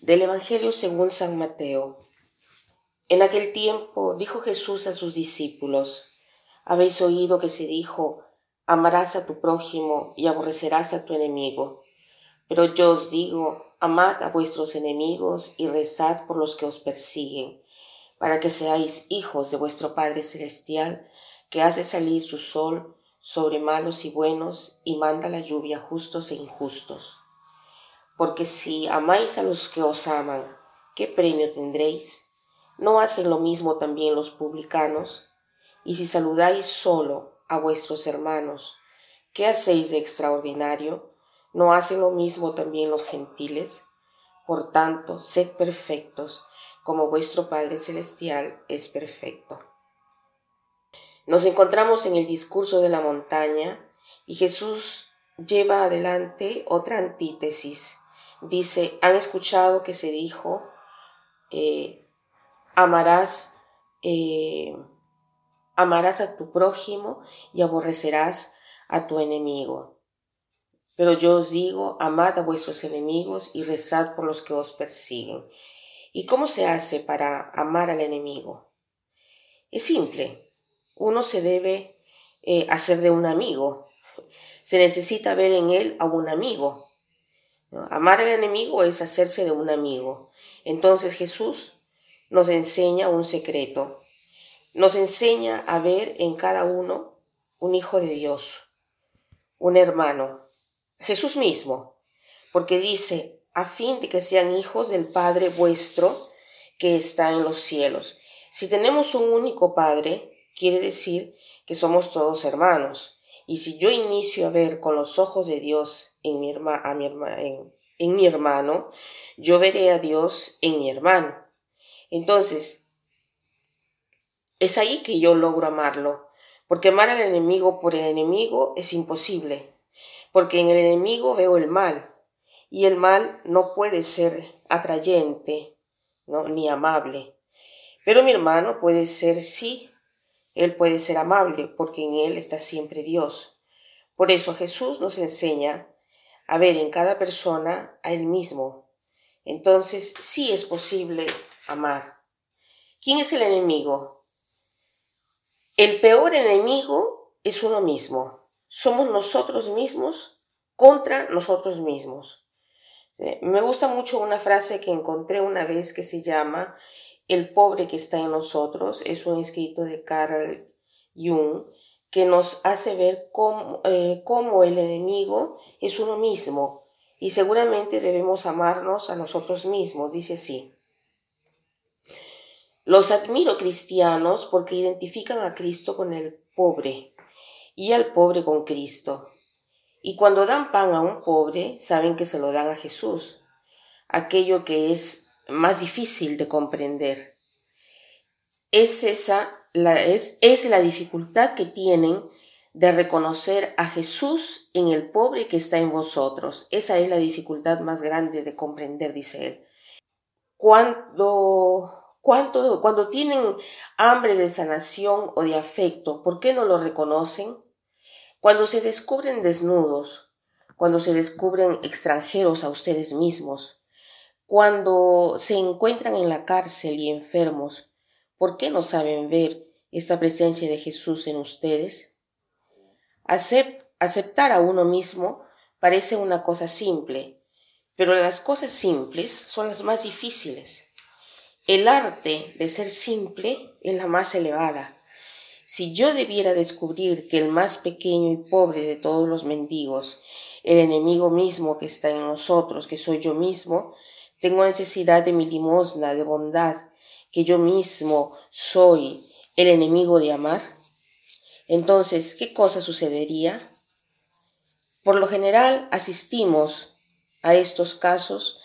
Del Evangelio según San Mateo. En aquel tiempo dijo Jesús a sus discípulos, Habéis oído que se dijo, amarás a tu prójimo y aborrecerás a tu enemigo. Pero yo os digo, amad a vuestros enemigos y rezad por los que os persiguen, para que seáis hijos de vuestro Padre Celestial, que hace salir su sol sobre malos y buenos y manda la lluvia justos e injustos. Porque si amáis a los que os aman, ¿qué premio tendréis? ¿No hacen lo mismo también los publicanos? Y si saludáis solo a vuestros hermanos, ¿qué hacéis de extraordinario? ¿No hacen lo mismo también los gentiles? Por tanto, sed perfectos, como vuestro Padre Celestial es perfecto. Nos encontramos en el discurso de la montaña y Jesús lleva adelante otra antítesis dice, han escuchado que se dijo, eh, amarás, eh, amarás a tu prójimo y aborrecerás a tu enemigo. Pero yo os digo, amad a vuestros enemigos y rezad por los que os persiguen. ¿Y cómo se hace para amar al enemigo? Es simple. Uno se debe eh, hacer de un amigo. Se necesita ver en él a un amigo. Amar al enemigo es hacerse de un amigo. Entonces Jesús nos enseña un secreto. Nos enseña a ver en cada uno un hijo de Dios, un hermano, Jesús mismo, porque dice, a fin de que sean hijos del Padre vuestro que está en los cielos. Si tenemos un único Padre, quiere decir que somos todos hermanos. Y si yo inicio a ver con los ojos de Dios en mi, a mi, hermano, yo veré a Dios en mi hermano. Entonces, es ahí que yo logro amarlo, porque amar al enemigo por el enemigo es imposible, porque en el enemigo veo el mal, y el mal no puede ser atrayente, ¿no? ni amable. Pero mi hermano puede ser sí él puede ser amable porque en Él está siempre Dios. Por eso Jesús nos enseña a ver en cada persona a Él mismo. Entonces sí es posible amar. ¿Quién es el enemigo? El peor enemigo es uno mismo. Somos nosotros mismos contra nosotros mismos. Me gusta mucho una frase que encontré una vez que se llama el pobre que está en nosotros es un escrito de Carl Jung que nos hace ver eh, cómo, el enemigo es uno mismo y seguramente debemos amarnos a nosotros mismos, dice así. Los admiro cristianos porque identifican a Cristo con el pobre y al pobre con Cristo. Y cuando dan pan a un pobre, saben que se lo dan a Jesús, aquello que es más difícil de comprender. Es esa la, es, es la dificultad que tienen de reconocer a Jesús en el pobre que está en vosotros. Esa es la dificultad más grande de comprender, dice él. Cuando, cuando, cuando tienen hambre de sanación o de afecto, ¿por qué no lo reconocen? Cuando se descubren desnudos, cuando se descubren extranjeros a ustedes mismos, cuando se encuentran en la cárcel y enfermos, ¿por qué no saben ver esta presencia de Jesús en ustedes? aceptar a uno mismo parece una cosa simple, pero las cosas simples son las más difíciles. El arte de ser simple es la más elevada. Si yo debiera descubrir que el más pequeño y pobre de todos los mendigos, el enemigo mismo que está en nosotros, que soy yo mismo, tengo necesidad de mi limosna, de bondad, que yo mismo soy el enemigo de amar. Entonces, ¿qué cosa sucedería? Por lo general asistimos a estos casos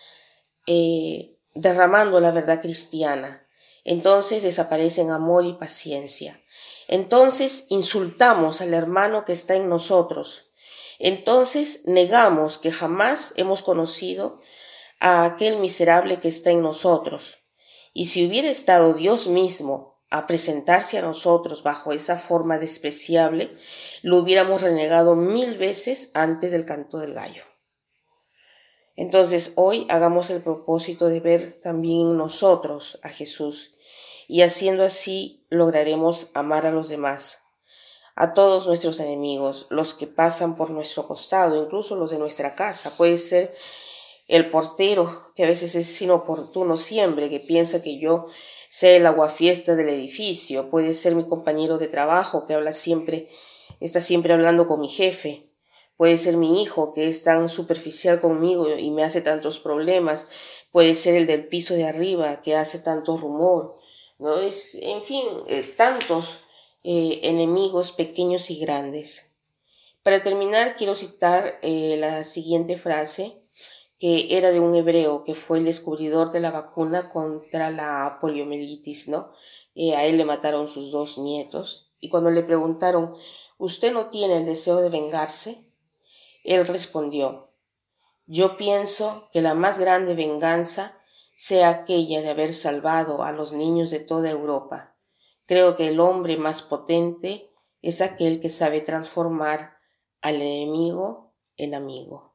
eh, derramando la verdad cristiana. Entonces desaparecen amor y paciencia. Entonces insultamos al hermano que está en nosotros. Entonces negamos que jamás hemos conocido a aquel miserable que está en nosotros. Y si hubiera estado Dios mismo a presentarse a nosotros bajo esa forma despreciable, lo hubiéramos renegado mil veces antes del canto del gallo. Entonces hoy hagamos el propósito de ver también nosotros a Jesús y haciendo así lograremos amar a los demás, a todos nuestros enemigos, los que pasan por nuestro costado, incluso los de nuestra casa. Puede ser el portero, que a veces es inoportuno siempre, que piensa que yo sé el aguafiesta del edificio. Puede ser mi compañero de trabajo, que habla siempre, está siempre hablando con mi jefe. Puede ser mi hijo, que es tan superficial conmigo y me hace tantos problemas. Puede ser el del piso de arriba, que hace tanto rumor. ¿no? Es, en fin, eh, tantos eh, enemigos pequeños y grandes. Para terminar, quiero citar eh, la siguiente frase que era de un hebreo que fue el descubridor de la vacuna contra la poliomielitis, ¿no? a él le mataron sus dos nietos y cuando le preguntaron, ¿usted no tiene el deseo de vengarse? Él respondió, yo pienso que la más grande venganza sea aquella de haber salvado a los niños de toda Europa Creo que el hombre más potente es aquel que sabe transformar al enemigo en amigo.